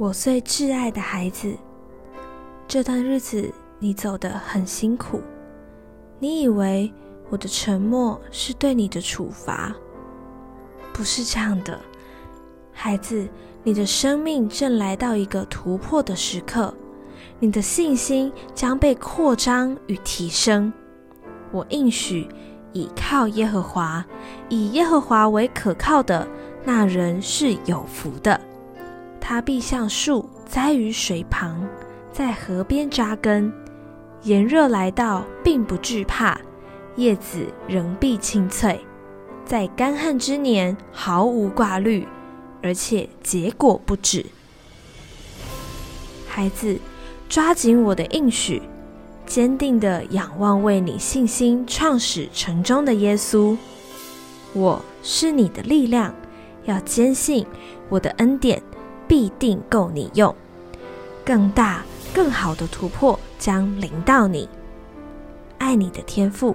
我最挚爱的孩子，这段日子你走得很辛苦。你以为我的沉默是对你的处罚？不是这样的，孩子，你的生命正来到一个突破的时刻，你的信心将被扩张与提升。我应许，倚靠耶和华，以耶和华为可靠的那人是有福的。他必像树栽于水旁，在河边扎根，炎热来到，并不惧怕，叶子仍必青翠，在干旱之年毫无挂虑，而且结果不止。孩子，抓紧我的应许，坚定地仰望为你信心创始成终的耶稣。我是你的力量，要坚信我的恩典。必定够你用，更大、更好的突破将临到你。爱你的天赋。